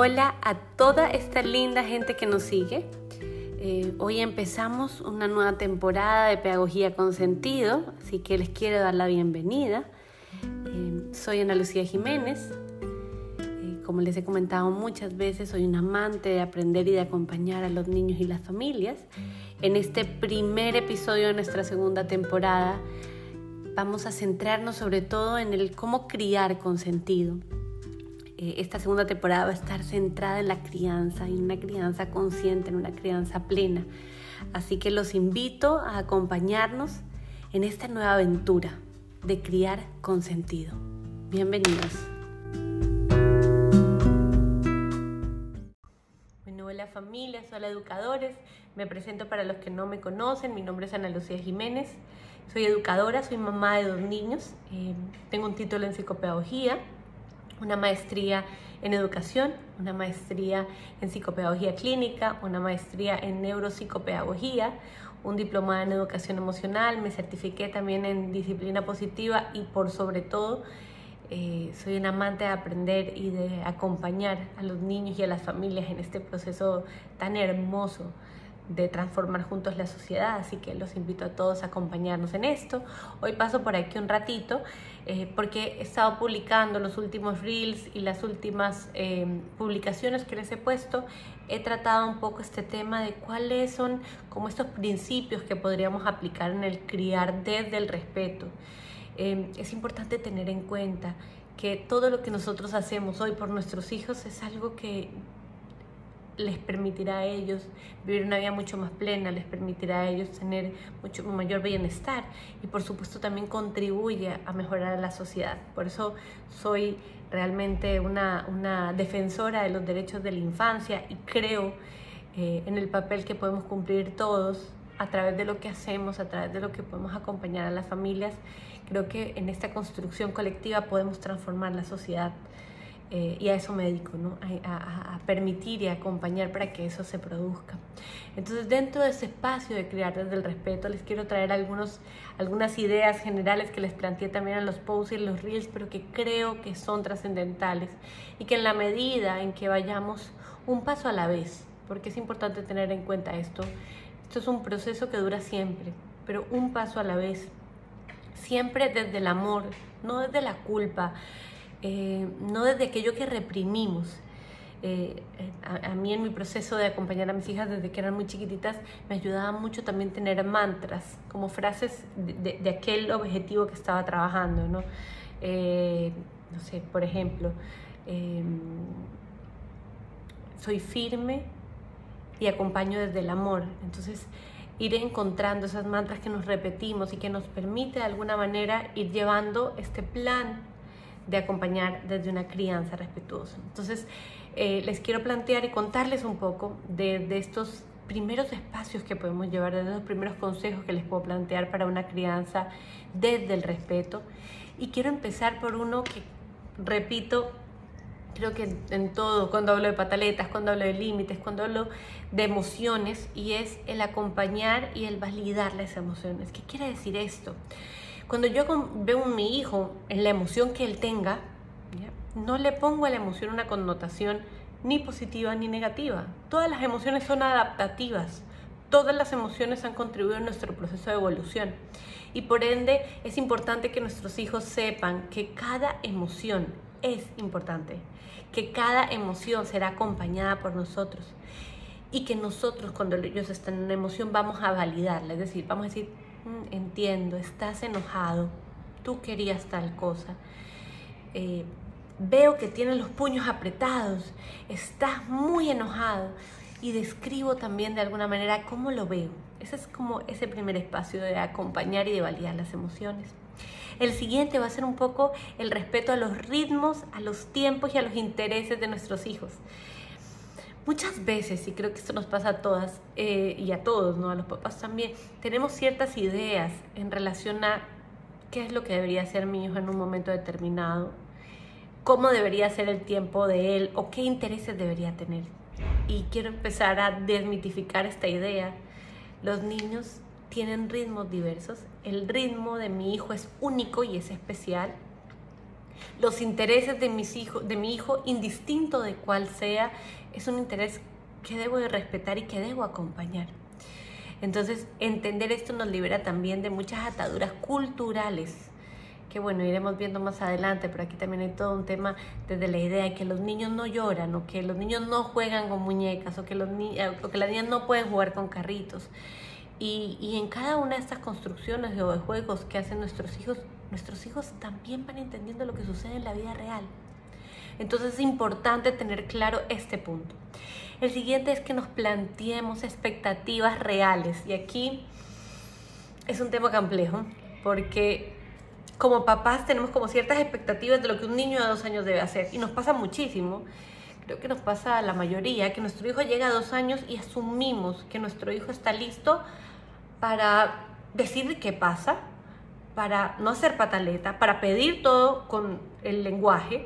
Hola a toda esta linda gente que nos sigue. Eh, hoy empezamos una nueva temporada de Pedagogía con Sentido, así que les quiero dar la bienvenida. Eh, soy Ana Lucía Jiménez. Eh, como les he comentado muchas veces, soy un amante de aprender y de acompañar a los niños y las familias. En este primer episodio de nuestra segunda temporada vamos a centrarnos sobre todo en el cómo criar con sentido. Eh, esta segunda temporada va a estar centrada en la crianza, en una crianza consciente, en una crianza plena. Así que los invito a acompañarnos en esta nueva aventura de criar con sentido. Bienvenidos. Hola familias, hola educadores. Me presento para los que no me conocen. Mi nombre es Ana Lucía Jiménez. Soy educadora, soy mamá de dos niños. Eh, tengo un título en psicopedagogía una maestría en educación, una maestría en psicopedagogía clínica, una maestría en neuropsicopedagogía, un diplomado en educación emocional, me certifiqué también en disciplina positiva y por sobre todo eh, soy un amante de aprender y de acompañar a los niños y a las familias en este proceso tan hermoso de transformar juntos la sociedad, así que los invito a todos a acompañarnos en esto. Hoy paso por aquí un ratito eh, porque he estado publicando los últimos reels y las últimas eh, publicaciones que les he puesto. He tratado un poco este tema de cuáles son como estos principios que podríamos aplicar en el criar desde el respeto. Eh, es importante tener en cuenta que todo lo que nosotros hacemos hoy por nuestros hijos es algo que les permitirá a ellos vivir una vida mucho más plena, les permitirá a ellos tener mucho mayor bienestar y por supuesto también contribuye a mejorar la sociedad. Por eso soy realmente una, defensora de los derechos de la infancia y creo eh, en el papel que podemos cumplir todos a través de lo que hacemos, a través de lo que podemos acompañar a las familias. Creo que en esta construcción colectiva podemos transformar la sociedad. Eh, y a eso me dedico, ¿no? a, permitir y acompañar para que eso se produzca. Entonces, dentro de ese espacio de crear desde el respeto, les quiero traer algunas ideas generales que les planteé también en los posts y en los reels, pero que creo que son trascendentales y que en la medida en que vayamos un paso a la vez, porque es importante tener en cuenta esto, esto es un proceso que dura siempre, pero un paso a la vez, siempre desde el amor, no desde la culpa, eh, no desde aquello que reprimimos. Eh, a, mí en mi proceso de acompañar a mis hijas desde que eran muy chiquititas me ayudaba mucho también tener mantras, como frases de, aquel objetivo que estaba trabajando, ¿no? Eh, no sé, por ejemplo, em, soy firme y acompaño desde el amor. Entonces, ir encontrando esas mantras que nos repetimos y que nos permite de alguna manera ir llevando este plan de acompañar desde una crianza respetuosa. Entonces, eh, les quiero plantear y contarles un poco de, estos primeros espacios que podemos llevar, de los primeros consejos que les puedo plantear para una crianza desde el respeto. Y quiero empezar por uno que, repito, creo que en todo, cuando hablo de pataletas, cuando hablo de límites, cuando hablo de emociones, y es el acompañar y el validar las emociones. ¿Qué quiere decir esto? Cuando yo veo a mi hijo en la emoción que él tenga, no le pongo a la emoción una connotación ni positiva ni negativa. Todas las emociones son adaptativas. Todas las emociones han contribuido a nuestro proceso de evolución. Y por ende es importante que nuestros hijos sepan que cada emoción es importante, que cada emoción será acompañada por nosotros y que nosotros cuando ellos están en una emoción vamos a validarla, es decir, vamos a decir, entiendo, estás enojado, tú querías tal cosa. Eh, veo que tienes los puños apretados, estás muy enojado y describo también de alguna manera cómo lo veo. Ese es como ese primer espacio de acompañar y de validar las emociones. El siguiente va a ser un poco el respeto a los ritmos, a los tiempos y a los intereses de nuestros hijos. Muchas veces, y creo que esto nos pasa a todas eh, y a todos, ¿no? a los papás también, tenemos ciertas ideas en relación a qué es lo que debería hacer mi hijo en un momento determinado, cómo debería ser el tiempo de él o qué intereses debería tener. Y quiero empezar a desmitificar esta idea. Los niños tienen ritmos diversos. El ritmo de mi hijo es único y es especial. Los intereses de, mis hijos, de mi hijo, indistinto de cuál sea, es un interés que debo de respetar y que debo acompañar. Entonces, entender esto nos libera también de muchas ataduras culturales que bueno, iremos viendo más adelante, pero aquí también hay todo un tema desde la idea de que los niños no lloran o que los niños no juegan con muñecas o que, los eh, o que las niñas no pueden jugar con carritos. Y, y en cada una de estas construcciones o de juegos que hacen nuestros hijos, nuestros hijos también van entendiendo lo que sucede en la vida real. Entonces es importante tener claro este punto. El siguiente es que nos planteemos expectativas reales. Y aquí es un tema complejo porque como papás tenemos como ciertas expectativas de lo que un niño de dos años debe hacer. Y nos pasa muchísimo. Creo que nos pasa a la mayoría que nuestro hijo llega a dos años y asumimos que nuestro hijo está listo para decir qué pasa, para no hacer pataleta, para pedir todo con el lenguaje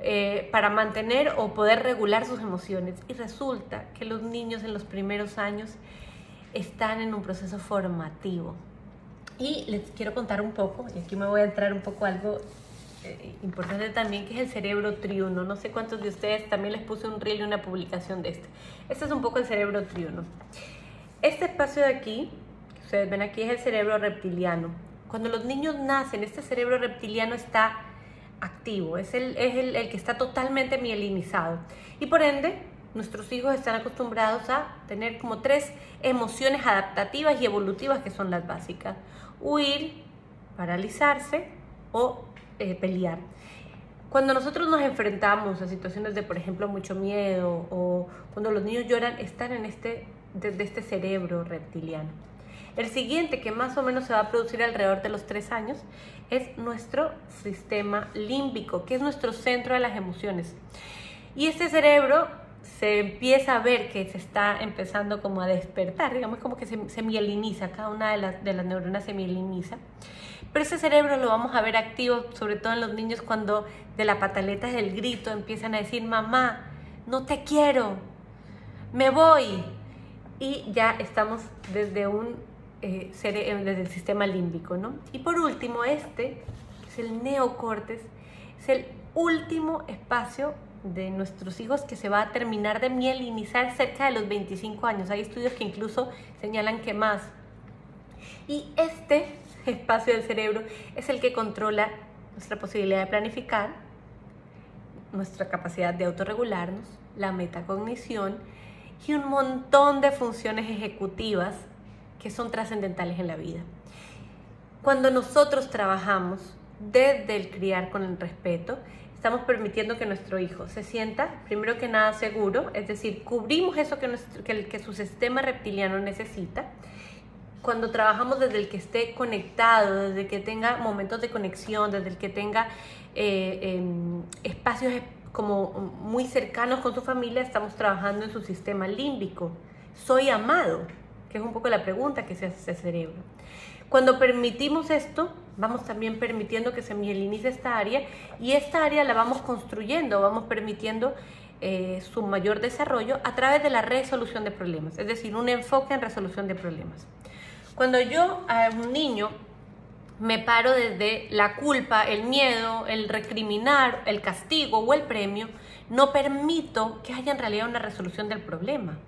eh, para mantener o poder regular sus emociones. Y resulta que los niños en los primeros años están en un proceso formativo. Y les quiero contar un poco, y aquí me voy a entrar un poco algo eh, importante también, que es el cerebro triuno. No sé cuántos de ustedes también les puse un reel y una publicación de este. Este es un poco el cerebro triuno. Este espacio de aquí, que ustedes ven aquí, es el cerebro reptiliano. Cuando los niños nacen, este cerebro reptiliano está activo, es el, es el, que está totalmente mielinizado. Y por ende, nuestros hijos están acostumbrados a tener como tres emociones adaptativas y evolutivas que son las básicas. Huir, paralizarse o eh, pelear. Cuando nosotros nos enfrentamos a situaciones de, por ejemplo, mucho miedo o cuando los niños lloran, están en este, desde este cerebro reptiliano. El siguiente, que más o menos se va a producir alrededor de los tres años, es nuestro sistema límbico, que es nuestro centro de las emociones. Y este cerebro se empieza a ver que se está empezando como a despertar, digamos como que se, se mieliniza, cada una de las, neuronas se mieliniza. Pero ese cerebro lo vamos a ver activo, sobre todo en los niños cuando de la pataleta del grito empiezan a decir, mamá, no te quiero, me voy. Y ya estamos desde un eh, eh, desde el sistema límbico, ¿no? Y por último, este, es el neocortes, es el último espacio de nuestros hijos que se va a terminar de mielinizar cerca de los 25 años. Hay estudios que incluso señalan que más. Y este espacio del cerebro es el que controla nuestra posibilidad de planificar, nuestra capacidad de autorregularnos, la metacognición y un montón de funciones ejecutivas que son trascendentales en la vida. Cuando nosotros trabajamos desde el criar con el respeto, estamos permitiendo que nuestro hijo se sienta, primero que nada, seguro, es decir, cubrimos eso que, que, su sistema reptiliano necesita. Cuando trabajamos desde el que esté conectado, desde que tenga momentos de conexión, desde el que tenga eh, em, espacios como muy cercanos con su familia, estamos trabajando en su sistema límbico. Soy amado, que es un poco la pregunta que se hace ese cerebro. Cuando permitimos esto, vamos también permitiendo que se mielinice esta área y esta área la vamos construyendo, vamos permitiendo eh, su mayor desarrollo a través de la resolución de problemas, es decir, un enfoque en resolución de problemas. Cuando yo a un niño me paro desde la culpa, el miedo, el recriminar, el castigo o el premio, no permito que haya en realidad una resolución del problema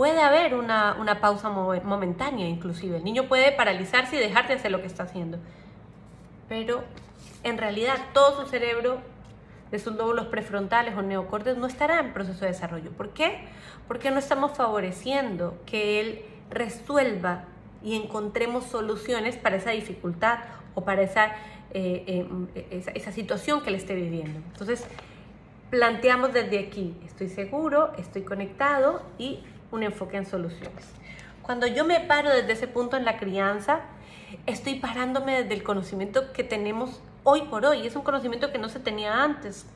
puede haber una, pausa momentánea inclusive. El niño puede paralizarse y dejar de hacer lo que está haciendo. Pero en realidad todo su cerebro de sus lóbulos prefrontales o neocortes no estará en proceso de desarrollo. ¿Por qué? Porque no estamos favoreciendo que él resuelva y encontremos soluciones para esa dificultad o para esa, eh, eh, esa, esa situación que él esté viviendo. Entonces, planteamos desde aquí, estoy seguro, estoy conectado y un enfoque en soluciones. Cuando yo me paro desde ese punto en la crianza, estoy parándome desde el conocimiento que tenemos hoy por hoy. Es un conocimiento que no se tenía antes.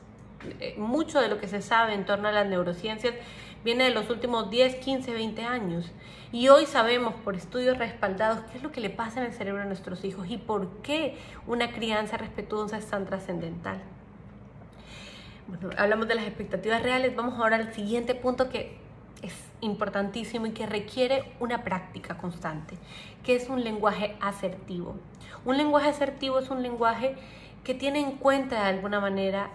Eh, mucho de lo que se sabe en torno a las neurociencias viene de los últimos 10, 15, 20 años. Y hoy sabemos por estudios respaldados qué es lo que le pasa en el cerebro a nuestros hijos y por qué una crianza respetuosa es tan trascendental. Bueno, hablamos de las expectativas reales. Vamos ahora al siguiente punto que es importantísimo y que requiere una práctica constante, que es un lenguaje asertivo. Un lenguaje asertivo es un lenguaje que tiene en cuenta de alguna manera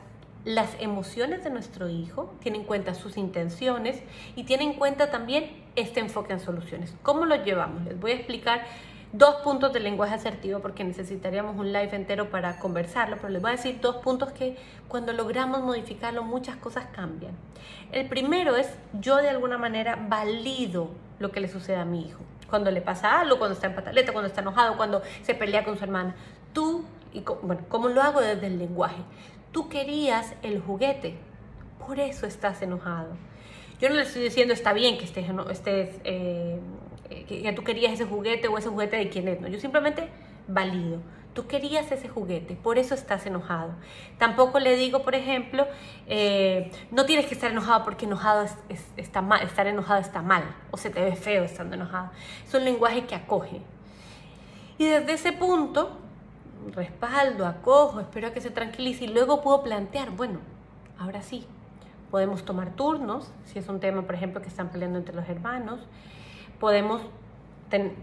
las emociones de nuestro hijo, tiene en cuenta sus intenciones y tiene en cuenta también este enfoque en soluciones. ¿Cómo lo llevamos? Les voy a explicar dos puntos del lenguaje asertivo porque necesitaríamos un live entero para conversarlo, pero les voy a decir dos puntos que cuando logramos modificarlo muchas cosas cambian. El primero es yo de alguna manera valido lo que le sucede a mi hijo. Cuando le pasa algo, cuando está en pataleta, cuando está enojado, cuando se pelea con su hermana. Tú, y bueno, ¿cómo lo hago desde el lenguaje? Tú querías el juguete, por eso estás enojado. Yo no le estoy diciendo está bien que estés, estés eh, que, tú querías ese juguete o ese juguete de quién es, no. Yo simplemente valido. Tú querías ese juguete, por eso estás enojado. Tampoco le digo, por ejemplo, eh, no tienes que estar enojado porque enojado está mal, estar enojado está mal o se te ve feo estando enojado. Es un lenguaje que acoge. Y desde ese punto, respaldo, acojo, espero que se tranquilice y luego puedo plantear, bueno, ahora sí, podemos tomar turnos, si es un tema, por ejemplo, que están peleando entre los hermanos, podemos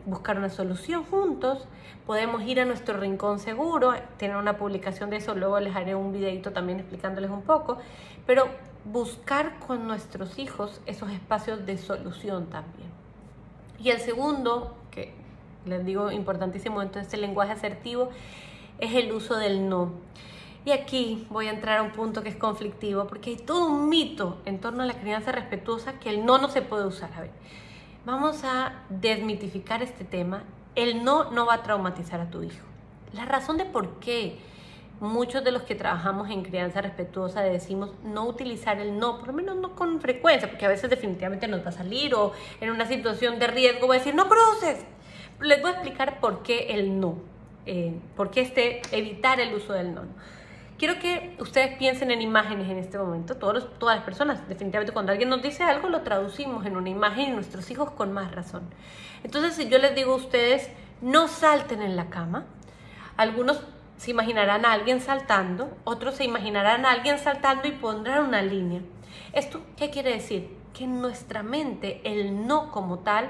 buscar una solución juntos, podemos ir a nuestro rincón seguro, tener una publicación de eso, luego les haré un videito también explicándoles un poco, pero buscar con nuestros hijos esos espacios de solución también. Y el segundo, que les digo importantísimo de este lenguaje asertivo, es el uso del no. Y aquí voy a entrar a un punto que es conflictivo, porque hay todo un mito en torno a la crianza respetuosa que el no no se puede usar. A ver, Vamos a desmitificar este tema. El no no va a traumatizar a tu hijo. La razón de por qué muchos de los que trabajamos en crianza respetuosa decimos no utilizar el no, por lo menos no con frecuencia, porque a veces definitivamente nos va a salir o en una situación de riesgo va a decir no cruces. Les voy a explicar por qué el no, eh, por qué este evitar el uso del no. Quiero que ustedes piensen en imágenes en este momento, todas las personas. Definitivamente cuando alguien nos dice algo lo traducimos en una imagen y nuestros hijos con más razón. Entonces si yo les digo a ustedes, no salten en la cama, algunos se imaginarán a alguien saltando, otros se imaginarán a alguien saltando y pondrán una línea. ¿Esto qué quiere decir? Que en nuestra mente el no como tal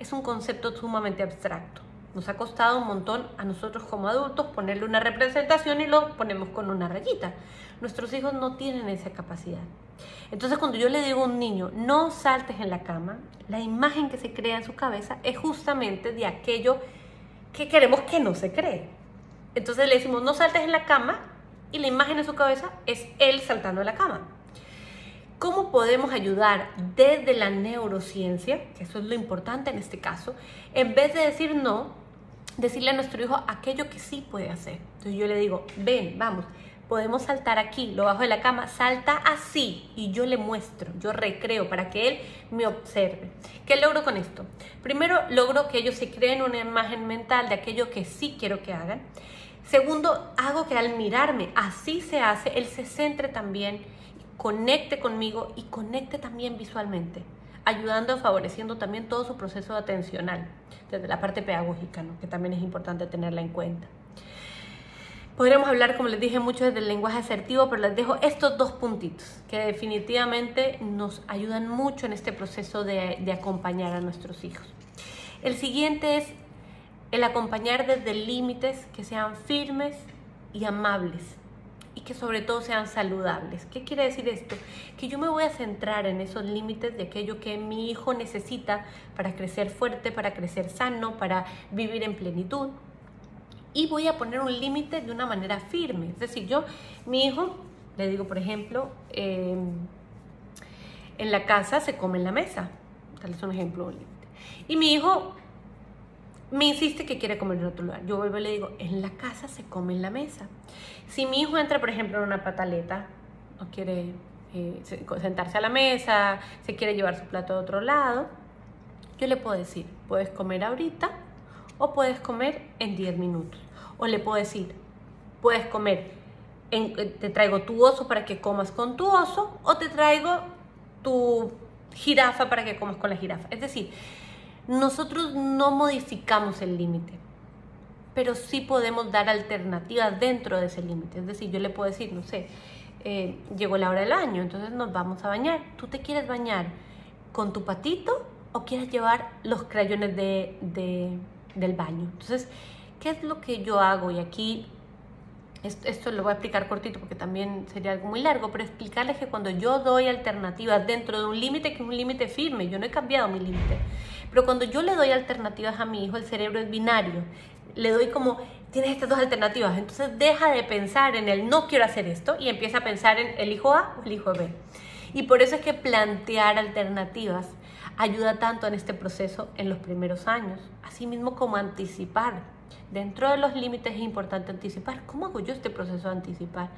es un concepto sumamente abstracto. Nos ha costado un montón a nosotros como adultos ponerle una representación y lo ponemos con una rayita. Nuestros hijos no tienen esa capacidad. Entonces cuando yo le digo a un niño, no saltes en la cama, la imagen que se crea en su cabeza es justamente de aquello que queremos que no se cree. Entonces le decimos, no saltes en la cama y la imagen en su cabeza es él saltando en la cama. ¿Cómo podemos ayudar desde la neurociencia, que eso es lo importante en este caso, en vez de decir no, decirle a nuestro hijo aquello que sí puede hacer. Entonces yo le digo, ven, vamos, podemos saltar aquí, lo bajo de la cama, salta así y yo le muestro, yo recreo para que él me observe. ¿Qué logro con esto? Primero, logro que ellos se creen una imagen mental de aquello que sí quiero que hagan. Segundo, hago que al mirarme, así se hace, él se centre también, conecte conmigo y conecte también visualmente ayudando, favoreciendo también todo su proceso atencional, desde la parte pedagógica, que también es importante tenerla en cuenta. Podríamos hablar, como les dije, mucho desde el lenguaje asertivo, pero les dejo estos dos puntitos que definitivamente nos ayudan mucho en este proceso de, de acompañar a nuestros hijos. El siguiente es el acompañar desde límites que sean firmes y amables y que sobre todo sean saludables. ¿Qué quiere decir esto? Que yo me voy a centrar en esos límites de aquello que mi hijo necesita para crecer fuerte, para crecer sano, para vivir en plenitud. Y voy a poner un límite de una manera firme. Es decir, yo, mi hijo, le digo, por ejemplo, em, en la casa se come en la mesa. Tal es un ejemplo. Y mi hijo me insiste que quiere comer en otro lugar. Yo vuelvo y le digo, en la casa se come en la mesa. Si mi hijo entra, por ejemplo, en una pataleta, no quiere eh, sentarse a la mesa, se quiere llevar su plato a otro lado, yo le puedo decir, puedes comer ahorita o puedes comer en 10 minutos. O le puedo decir, puedes comer, eh, te traigo tu oso para que comas con tu oso o te traigo tu jirafa para que comas con la jirafa. Es decir, nosotros no modificamos el límite, pero sí podemos dar alternativas dentro de ese límite. Es decir, yo le puedo decir, no sé, eh, llegó la hora del año, entonces nos vamos a bañar. Tú te quieres bañar con tu patito o quieres llevar los crayones de, del baño. Entonces, ¿qué es lo que yo hago? Y aquí esto, lo voy a explicar cortito porque también sería algo muy largo, pero explicarles que cuando yo doy alternativas dentro de un límite que es un límite firme, yo no he cambiado mi límite, pero cuando yo le doy alternativas a mi hijo, el cerebro es binario, le doy como, tienes estas dos alternativas, entonces deja de pensar en el no quiero hacer esto y empieza a pensar en el hijo A o el hijo B. Y por eso es que plantear alternativas ayuda tanto en este proceso en los primeros años, así mismo como anticipar Dentro de los límites es importante anticipar. ¿Cómo hago yo este proceso de anticipar?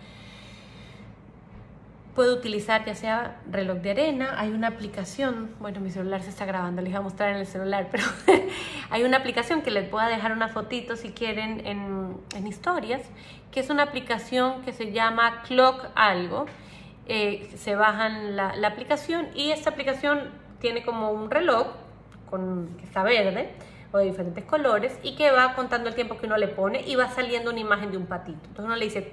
Puedo utilizar ya sea reloj de arena, hay una aplicación, bueno, mi celular se está grabando, les voy a mostrar en el celular, pero hay una aplicación que les pueda dejar una fotito si quieren en, en historias, que es una aplicación que se llama Clock Algo. Eh, se bajan la, la aplicación y esta aplicación tiene como un reloj con, que está verde o de diferentes colores y que va contando el tiempo que uno le pone y va saliendo una imagen de un patito. Entonces uno le dice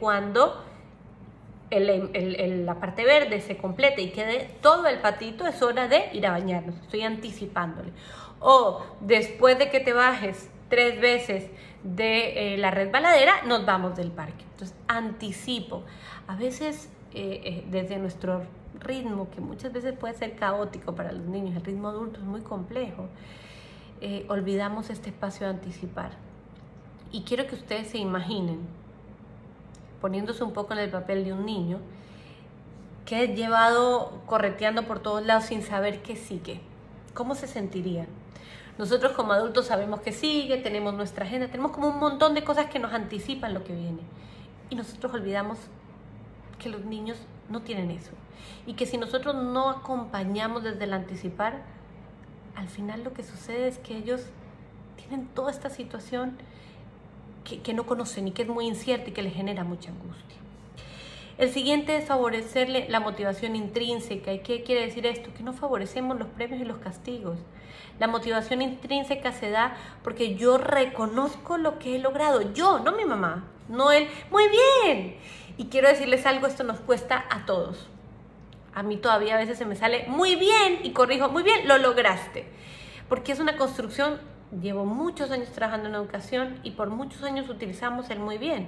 la parte verde se complete y quede todo el patito, es hora de ir a bañarnos. Estoy anticipándole. O después de que te bajes tres veces de eh, la resbaladera, nos vamos del parque. Entonces anticipo. A veces eh, eh, desde nuestro ritmo, que muchas veces puede ser caótico para los niños, el ritmo adulto es muy complejo. Olvidamos este espacio de anticipar. Y quiero que ustedes se imaginen, poniéndose un poco en el papel de un niño, que es llevado correteando por todos lados sin saber qué sigue. ¿Cómo se sentiría? Nosotros como adultos sabemos que sigue, tenemos nuestra agenda, tenemos como un montón de cosas que nos anticipan lo que viene. Y nosotros olvidamos que los niños no tienen eso. Y que si nosotros no acompañamos desde el anticipar, al final lo que sucede es que ellos tienen toda esta situación que, no conocen y que es muy incierta y que les genera mucha angustia. El siguiente es favorecerle la motivación intrínseca. ¿Y qué quiere decir esto? Que no favorecemos los premios y los castigos. La motivación intrínseca se da porque yo reconozco lo que he logrado. Yo, no mi mamá, no él. Muy bien. Y quiero decirles algo, esto nos cuesta a todos a mí todavía a veces se me sale muy bien y corrijo, muy bien, lo lograste. Porque es una construcción, llevo muchos años trabajando en educación y por muchos años utilizamos el muy bien.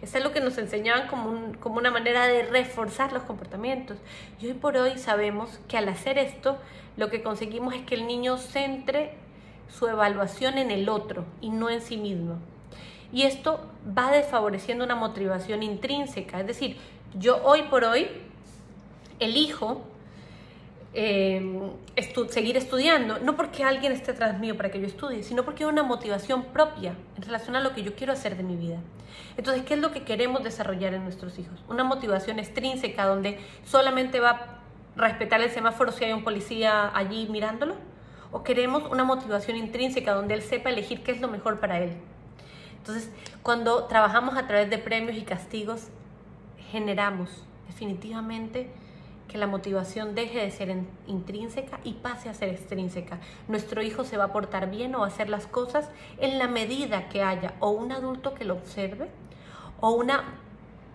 Es algo que nos enseñaban como, como una manera de reforzar los comportamientos. Y hoy por hoy sabemos que al hacer esto, lo que conseguimos es que el niño centre su evaluación en el otro y no en sí mismo. Y esto va desfavoreciendo una motivación intrínseca. Es decir, yo hoy por hoy elijo eh, seguir estudiando, no porque alguien esté tras mío para que yo estudie, sino porque hay una motivación propia en relación a lo que yo quiero hacer de mi vida. Entonces, ¿qué es lo que queremos desarrollar en nuestros hijos? Una motivación extrínseca donde solamente va a respetar el semáforo si hay un policía allí mirándolo. ¿O queremos una motivación intrínseca donde él sepa elegir qué es lo mejor para él? Entonces, cuando trabajamos a través de premios y castigos, generamos definitivamente que la motivación deje de ser intrínseca y pase a ser extrínseca. Nuestro hijo se va a portar bien o a hacer las cosas en la medida que haya o un adulto que lo observe o, una,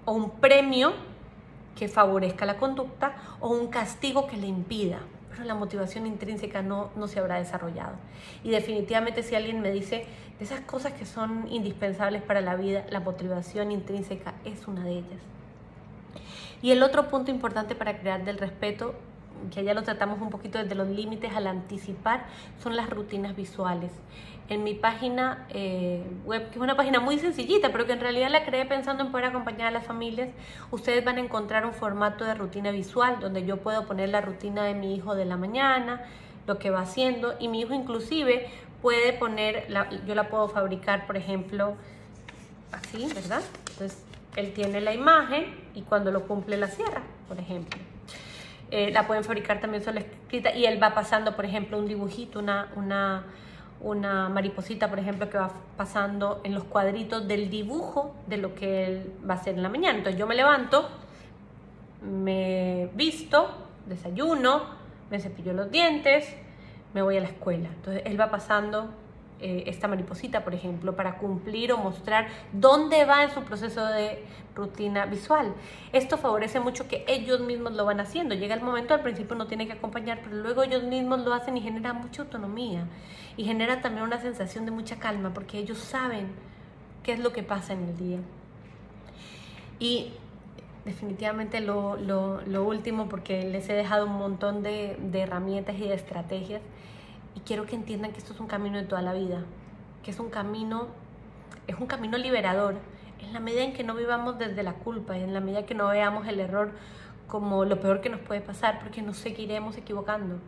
o un premio que favorezca la conducta o un castigo que le impida. Pero la motivación intrínseca no, no se habrá desarrollado. Y definitivamente si alguien me dice de esas cosas que son indispensables para la vida, la motivación intrínseca es una de ellas. Y el otro punto importante para crear del respeto, que ya lo tratamos un poquito desde los límites al anticipar, son las rutinas visuales. En mi página eh, web, que es una página muy sencillita, pero que en realidad la creé pensando en poder acompañar a las familias, ustedes van a encontrar un formato de rutina visual donde yo puedo poner la rutina de mi hijo de la mañana, lo que va haciendo, y mi hijo inclusive puede poner, yo la puedo fabricar, por ejemplo, así, ¿verdad? Entonces, él tiene la imagen y cuando lo cumple la cierra, por ejemplo. Eh, la pueden fabricar también sola escrita y él va pasando, por ejemplo, un dibujito, una, una, una mariposita, por ejemplo, que va pasando en los cuadritos del dibujo de lo que él va a hacer en la mañana. Entonces yo me levanto, me visto, desayuno, me cepillo los dientes, me voy a la escuela. Entonces él va pasando eh, esta mariposita, por ejemplo, para cumplir o mostrar dónde va en su proceso de rutina visual. Esto favorece mucho que ellos mismos lo van haciendo. Llega el momento, al principio no tiene que acompañar, pero luego ellos mismos lo hacen y genera mucha autonomía y genera también una sensación de mucha calma porque ellos saben qué es lo que pasa en el día. Y definitivamente lo, último, porque les he dejado un montón de herramientas y de estrategias, y quiero que entiendan que esto es un camino de toda la vida, que es un camino, es un camino liberador, en la medida en que no vivamos desde la culpa, en la medida que no veamos el error como lo peor que nos puede pasar, porque nos seguiremos equivocando.